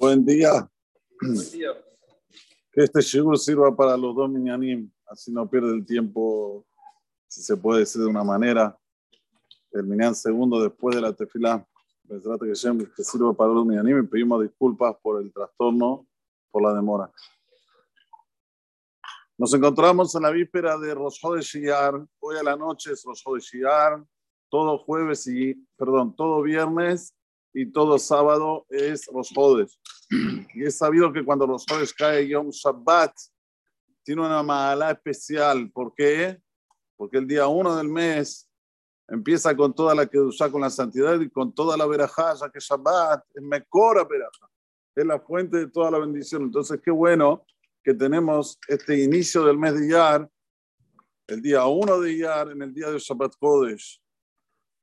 Buen día. Buen día. Que este shigur sirva para los dos minyanim, así no pierde el tiempo, si se puede decir de una manera. El minyan segundo después de la tefilá. Que sirva para los minyanim y pedimos disculpas por el trastorno, por la demora. Nos encontramos en la víspera de Rosh de Shiyar. Hoy a la noche es Rosh de Shiyar. Todo jueves y, perdón, todo viernes y todo sábado es Rosh Hodesh. Y es sabido que cuando Rosh Hodesh cae Yom Shabbat, tiene una mala especial. ¿Por qué? Porque el día uno del mes empieza con toda la Kedushá, con la santidad y con toda la verajá, ya que Shabbat es Mekora verajá. Es la fuente de toda la bendición. Entonces, qué bueno que tenemos este inicio del mes de Iyar, el día 1 de Iyar, en el día de Shabbat Kodesh.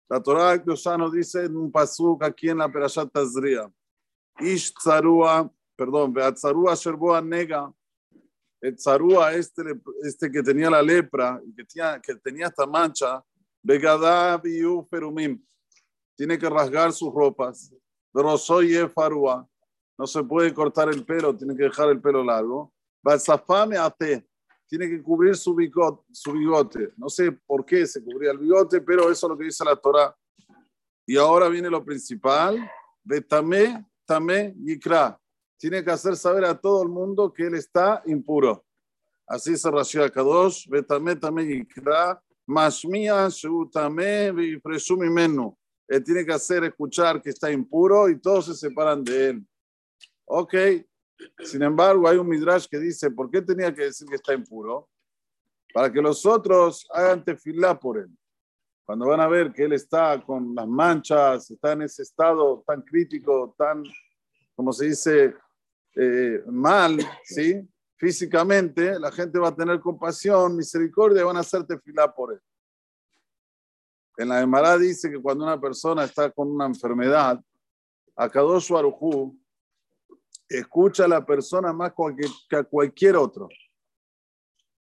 La Torah nos dice en un pasuk aquí en la Perashat Tazria. Ish tzarua, perdón, Beatzarua Sherboa Nega. El tzarua, este, este que tenía la lepra, que tenía, que tenía esta mancha, Begadá Biu Perumim. Tiene que rasgar sus ropas. Pero soy farua. No se puede cortar el pelo, tiene que dejar el pelo largo. Balsafame ate tiene que cubrir su bigote. No sé por qué se cubría el bigote, pero eso es lo que dice la Torah. Y ahora viene lo principal, Betame, Tame, Yikra. Tiene que hacer saber a todo el mundo que él está impuro. Así se ració a Kadosh, Betame, Tame, Yikra, Mashmia, Presumi Menu. Él tiene que hacer escuchar que está impuro y todos se separan de él. Ok, sin embargo, hay un midrash que dice, ¿por qué tenía que decir que está impuro? Para que los otros hagan tefilá por él. Cuando van a ver que él está con las manchas, está en ese estado tan crítico, tan, como se dice, eh, mal, ¿sí? Físicamente, la gente va a tener compasión, misericordia y van a hacer tefilá por él. En la Emara dice que cuando una persona está con una enfermedad, a Kadosh Arujú escucha a la persona más que a cualquier otro.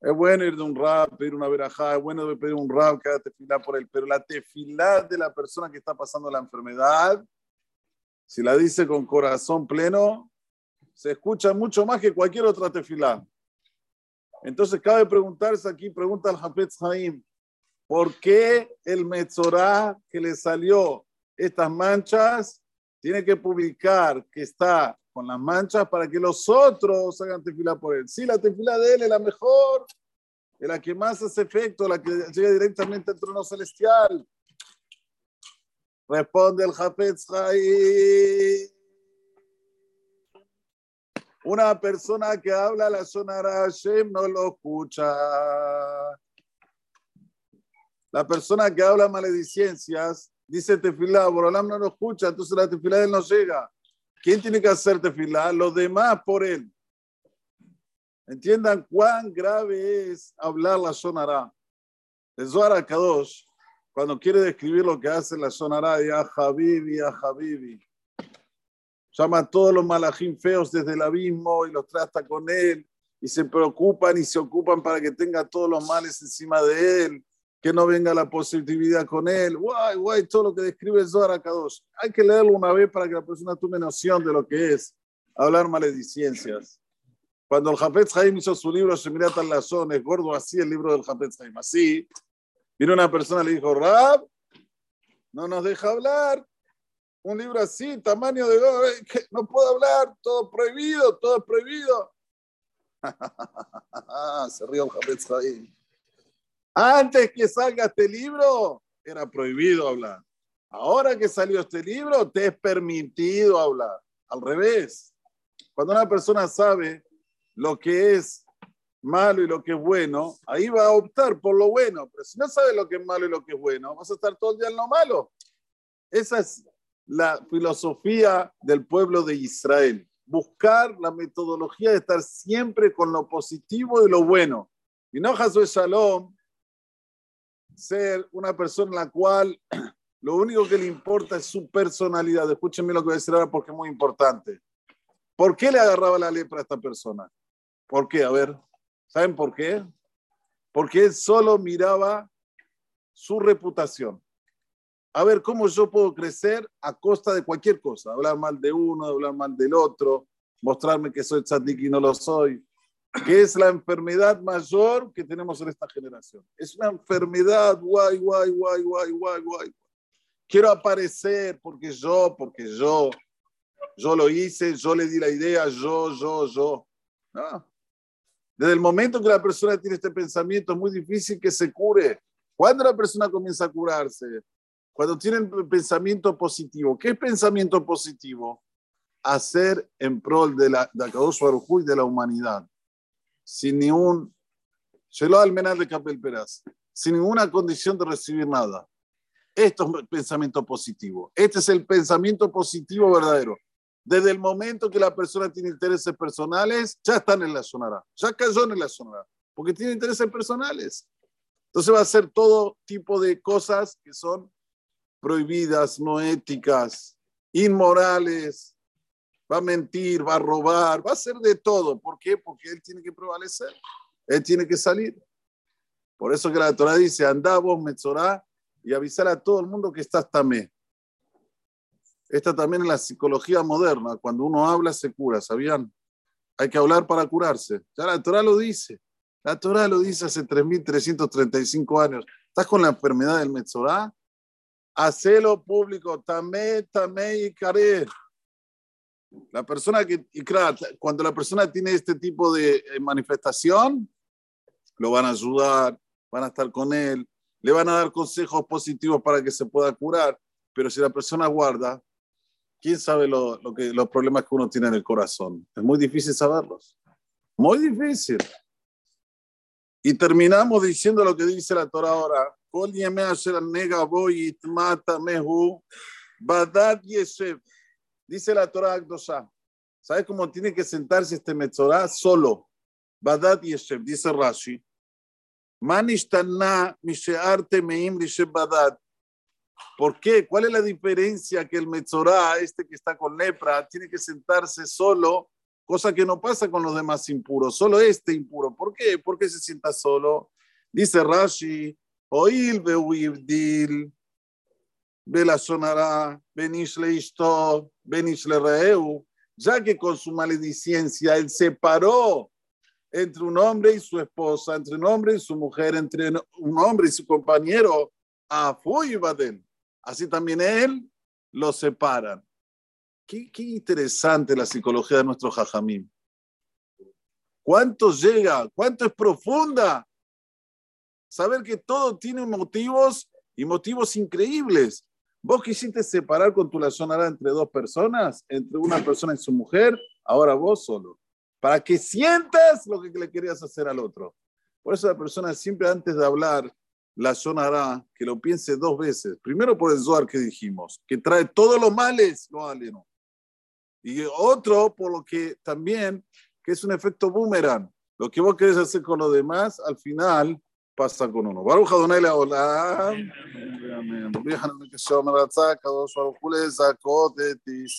Es bueno ir de un rap, pedir una verajá, es bueno pedir un rap, haga tefilá por él, pero la tefilá de la persona que está pasando la enfermedad, si la dice con corazón pleno, se escucha mucho más que cualquier otra tefilá. Entonces cabe preguntarse aquí, pregunta al Hafetz Haim, ¿por qué el Metzorá que le salió estas manchas tiene que publicar que está con las manchas para que los otros hagan tefila por él. Sí, la tefila de él es la mejor, es la que más hace efecto, la que llega directamente al trono celestial. Responde el Hafetz Una persona que habla la sonara Hashem no lo escucha. La persona que habla maledicencias dice tefilá, Borolam no lo escucha, entonces la tefilá de él no llega. ¿Quién tiene que hacer tefilá? Los demás por él. Entiendan cuán grave es hablar la sonará. El Zohar Kadosh, cuando quiere describir lo que hace la sonará, ya Habibi, ya Habibi. Llama a todos los malajín feos desde el abismo y los trata con él y se preocupan y se ocupan para que tenga todos los males encima de él que no venga la positividad con él, guay, guay, todo lo que describe Zohar Kadosh. Hay que leerlo una vez para que la persona tome noción de lo que es hablar maledicencias. Cuando el Jafetz Haim hizo su libro Shemirat al es gordo así el libro del Jafetz Haim, así, vino una persona y le dijo, Rab, no nos deja hablar. Un libro así, tamaño de no puedo hablar, todo prohibido, todo prohibido. Se rió el Jafetz Haim. Antes que salga este libro, era prohibido hablar. Ahora que salió este libro, te es permitido hablar. Al revés. Cuando una persona sabe lo que es malo y lo que es bueno, ahí va a optar por lo bueno. Pero si no sabe lo que es malo y lo que es bueno, vas a estar todo el día en lo malo. Esa es la filosofía del pueblo de Israel. Buscar la metodología de estar siempre con lo positivo y lo bueno. Y no Josué Shalom ser una persona en la cual lo único que le importa es su personalidad. Escúchenme lo que voy a decir ahora porque es muy importante. ¿Por qué le agarraba la lepra a esta persona? ¿Por qué? A ver, ¿saben por qué? Porque él solo miraba su reputación. a ver cómo yo puedo crecer a costa de cualquier cosa, hablar mal de uno, hablar mal del otro, mostrarme que soy tzadik y no lo soy, que es la enfermedad mayor que tenemos en esta generación. Es una enfermedad, guay, guay, guay, guay, guay, guay. Quiero aparecer porque yo, porque yo, yo lo hice, yo le di la idea, yo, yo, yo. Desde el momento que la persona tiene este pensamiento es muy difícil que se cure. ¿Cuándo la persona comienza a curarse? Cuando tiene el pensamiento positivo. ¿Qué es pensamiento positivo? Hacer en prol de la de y de la humanidad. Sin ningún, al de Capel Peraz, sin ninguna condición de recibir nada. Esto es pensamiento positivo. Este es el pensamiento positivo verdadero. Desde el momento que la persona tiene intereses personales, ya está en la sonará, ya cayó en la sonará, porque tiene intereses personales. Entonces va a hacer todo tipo de cosas que son prohibidas, no éticas, inmorales. Va a mentir, va a robar, va a hacer de todo. ¿Por qué? Porque él tiene que prevalecer, él tiene que salir. Por eso que la Torah dice, anda vos, Metzorá, y avisar a todo el mundo que estás también. Esta también es la psicología moderna. Cuando uno habla, se cura, ¿sabían? Hay que hablar para curarse. Ya la Torah lo dice. La Torah lo dice hace 3.335 años. ¿Estás con la enfermedad del Metzorá? Hacelo público. Tamé, tamé y caré. La persona que, y claro, cuando la persona tiene este tipo de eh, manifestación, lo van a ayudar, van a estar con él, le van a dar consejos positivos para que se pueda curar. Pero si la persona guarda, ¿Quién sabe lo, que, los problemas que uno tiene en el corazón? Es muy difícil saberlos. Muy difícil. Y terminamos diciendo lo que dice la Torah ahora. Dice la Torah Akdosha. ¿Sabes cómo tiene que sentarse este Metzorah? Solo. Badad Yeshev, dice Rashi. Manishtana Mishearte Meim Badad. ¿Por qué? ¿Cuál es la diferencia que el Metzorá, este que está con lepra, tiene que sentarse solo, cosa que no pasa con los demás impuros, solo este impuro? ¿Por qué? ¿Por qué se sienta solo? Dice Rashi, Oil beuibdil, Bela sonará, Benish leisto, Benish le reeu, ya que con su maledicencia él separó entre un hombre y su esposa, entre un hombre y su mujer, entre un hombre y su compañero, a Badel así también él lo separan. Qué, interesante la psicología de nuestro Jajamín. ¿Cuánto llega? ¿Cuánto es profunda? Saber que todo tiene motivos y motivos increíbles. Vos quisiste separar con tu lazonara entre dos personas, entre una persona y su mujer, ahora vos solo, para que sientas lo que le querías hacer al otro. Por eso la persona siempre antes de hablar la sonará, que lo piense dos veces. Primero por el Zohar que dijimos, que trae todos los males, no aleno. Y otro por lo que también, que es un efecto boomerang. Lo que vos querés hacer con los demás, al final pasa con uno. Baruch Adonai Leolam. Amén.